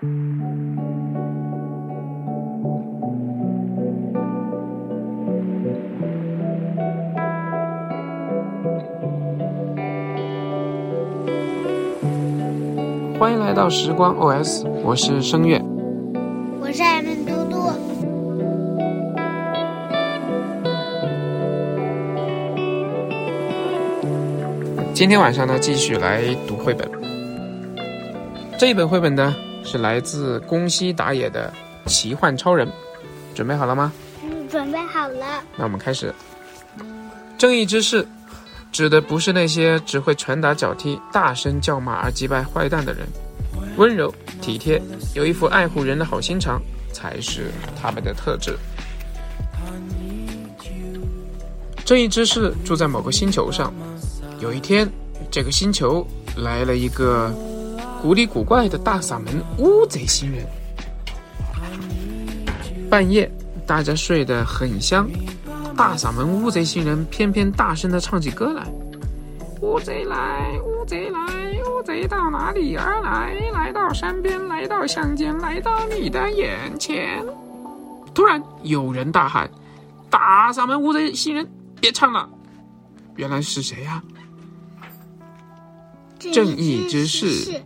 欢迎来到时光 OS，我是声乐。我是艾文嘟嘟。今天晚上呢，继续来读绘本。这一本绘本呢，是来自宫西达也的《奇幻超人》，准备好了吗？嗯，准备好了。那我们开始。正义之士指的不是那些只会拳打脚踢、大声叫骂而击败坏蛋的人，温柔体贴、有一副爱护人的好心肠才是他们的特质。正义之士住在某个星球上，有一天，这个星球来了一个古里古怪的大嗓门乌贼星人。半夜，大家睡得很香。大嗓门乌贼星人偏偏大声地唱起歌来：“乌贼来，乌贼来，乌贼到哪里而来？来到山边，来到乡间，来到你的眼前。”突然有人大喊：“大嗓门乌贼星人，别唱了！”原来是谁呀？正义之士。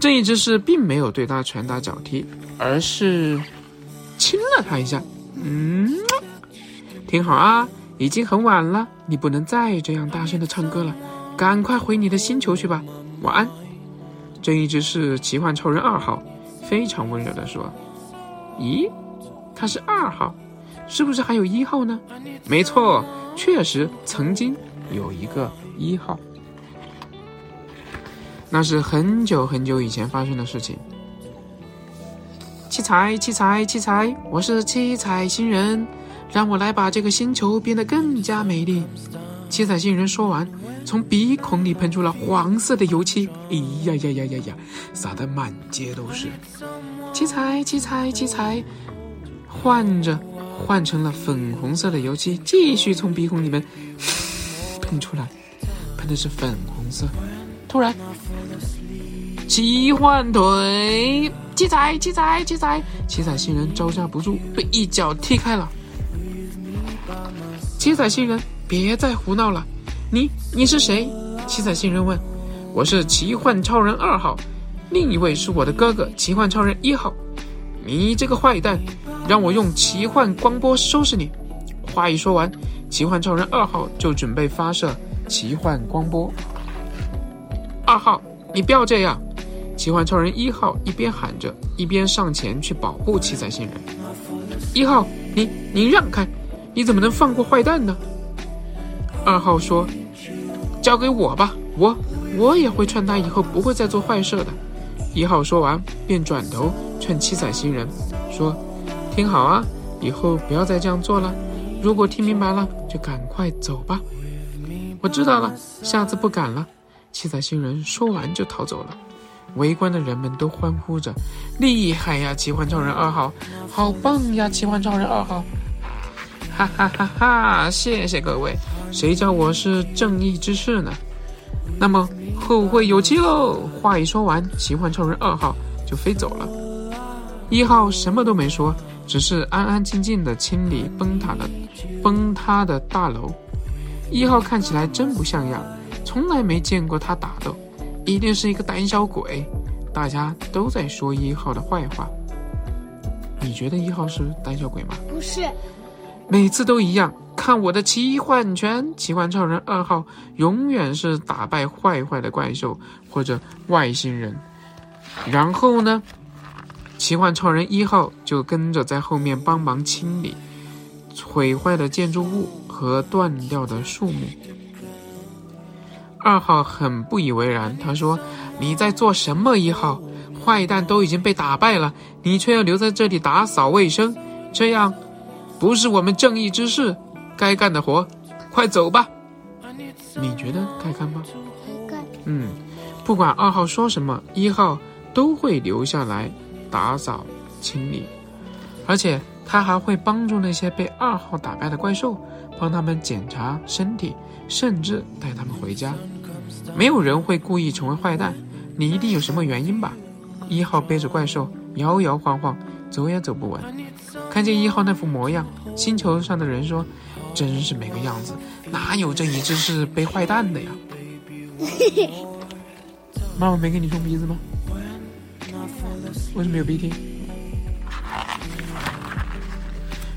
正义之士并没有对他拳打脚踢，而是亲了他一下。嗯。听好啊，已经很晚了，你不能再这样大声的唱歌了，赶快回你的星球去吧，晚安。正义之士奇幻超人二号非常温柔的说：“咦，他是二号，是不是还有一号呢？”没错，确实曾经有一个一号，那是很久很久以前发生的事情。七彩，七彩，七彩，我是七彩星人。让我来把这个星球变得更加美丽。七彩星人说完，从鼻孔里喷出了黄色的油漆，哎呀呀呀呀呀，洒得满街都是。七彩七彩七彩，换着换成了粉红色的油漆，继续从鼻孔里面 喷出来，喷的是粉红色。突然，奇幻腿，七彩七彩七彩，七彩星人招架不住，被一脚踢开了。七彩星人，别再胡闹了！你你是谁？七彩星人问。我是奇幻超人二号，另一位是我的哥哥奇幻超人一号。你这个坏蛋，让我用奇幻光波收拾你！话一说完，奇幻超人二号就准备发射奇幻光波。二号，你不要这样！奇幻超人一号一边喊着，一边上前去保护七彩星人。一号，你你让开！你怎么能放过坏蛋呢？二号说：“交给我吧，我我也会劝他以后不会再做坏事的。”一号说完，便转头劝七彩星人说：“听好啊，以后不要再这样做了。如果听明白了，就赶快走吧。”我知道了，下次不敢了。七彩星人说完就逃走了。围观的人们都欢呼着：“厉害呀，奇幻超人二号！好棒呀，奇幻超人二号！”哈哈哈哈！谢谢各位，谁叫我是正义之士呢？那么后会有期喽！话一说完，奇幻超人二号就飞走了。一号什么都没说，只是安安静静的清理崩塌的崩塌的大楼。一号看起来真不像样，从来没见过他打斗，一定是一个胆小鬼。大家都在说一号的坏话。你觉得一号是胆小鬼吗？不是。每次都一样，看我的奇幻拳！奇幻超人二号永远是打败坏坏的怪兽或者外星人，然后呢，奇幻超人一号就跟着在后面帮忙清理毁坏的建筑物和断掉的树木。二号很不以为然，他说：“你在做什么？一号，坏蛋都已经被打败了，你却要留在这里打扫卫生，这样。”不是我们正义之士该干的活，快走吧！你觉得该干吗？该。嗯，不管二号说什么，一号都会留下来打扫清理，而且他还会帮助那些被二号打败的怪兽，帮他们检查身体，甚至带他们回家。没有人会故意成为坏蛋，你一定有什么原因吧？一号背着怪兽摇摇晃晃，走也走不稳。看见一号那副模样，星球上的人说：“真是没个样子，哪有正义之士背坏蛋的呀？” 妈妈没给你冲鼻子吗？为什么有鼻涕？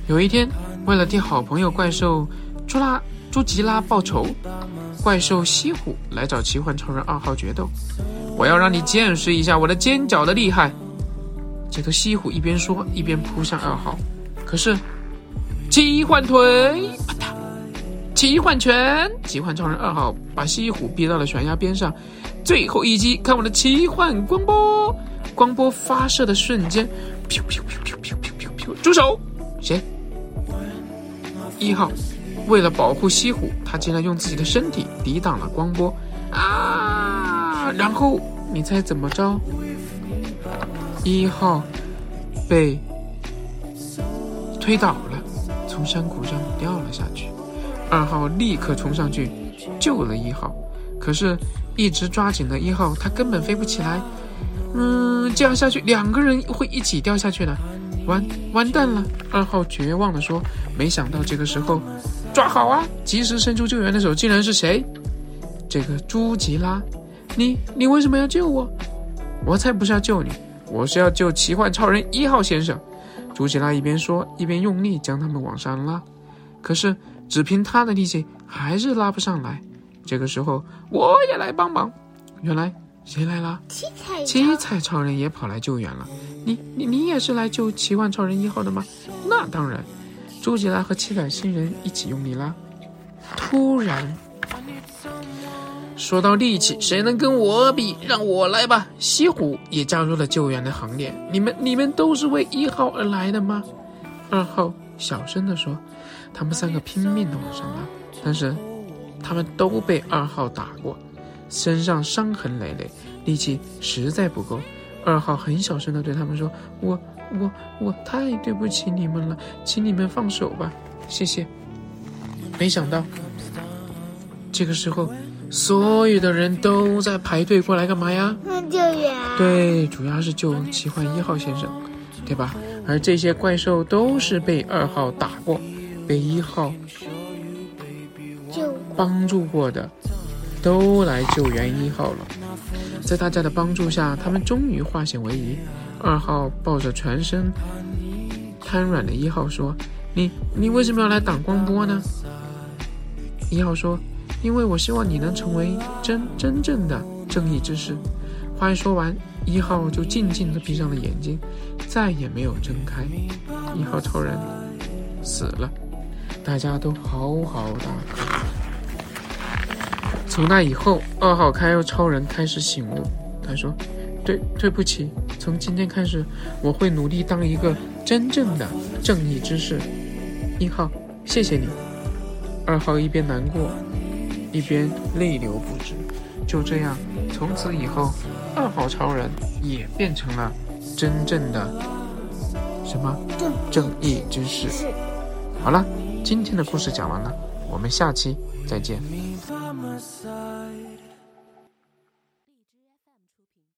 有一天，为了替好朋友怪兽朱拉朱吉拉报仇，怪兽西虎来找奇幻超人二号决斗。我要让你见识一下我的尖角的厉害！这个西虎一边说一边扑向二号，可是奇幻腿，啪嗒！奇幻拳，奇幻超人二号把西虎逼到了悬崖边上。最后一击，看我的奇幻光波！光波发射的瞬间，咻咻咻咻咻咻咻咻！住手！谁？一号，为了保护西虎，他竟然用自己的身体抵挡了光波啊！然后你猜怎么着？一号被推倒了，从山谷上掉了下去。二号立刻冲上去救了一号，可是，一直抓紧的一号他根本飞不起来。嗯，这样下去，两个人会一起掉下去的。完完蛋了！二号绝望地说：“没想到这个时候，抓好啊！及时伸出救援的手，竟然是谁？这个朱吉拉！你你为什么要救我？我才不是要救你，我是要救奇幻超人一号先生。”朱吉拉一边说，一边用力将他们往上拉，可是只凭他的力气还是拉不上来。这个时候，我也来帮忙。原来。谁来了？七彩七彩超人也跑来救援了。你你你也是来救奇幻超人一号的吗？那当然。朱吉拉和七彩星人一起用力拉。突然，说到力气，谁能跟我比？让我来吧！西虎也加入了救援的行列。你们你们都是为一号而来的吗？二号小声地说。他们三个拼命地往上拉，但是他们都被二号打过。身上伤痕累累，力气实在不够。二号很小声地对他们说：“我、我、我太对不起你们了，请你们放手吧，谢谢。”没想到，这个时候，所有的人都在排队过来干嘛呀？救援。对，主要是救奇幻一号先生，对吧？而这些怪兽都是被二号打过，被一号救帮助过的。都来救援一号了，在大家的帮助下，他们终于化险为夷。二号抱着全身瘫软的一号说：“你你为什么要来挡光波呢？”一号说：“因为我希望你能成为真真正的正义之士。”话一说完，一号就静静地闭上了眼睛，再也没有睁开。一号超人死了，大家都好好的。从那以后，二号开超人开始醒悟。他说：“对，对不起，从今天开始，我会努力当一个真正的正义之士。”一号，谢谢你。二号一边难过，一边泪流不止。就这样，从此以后，二号超人也变成了真正的什么正义之士。好了，今天的故事讲完了，我们下期再见。my side.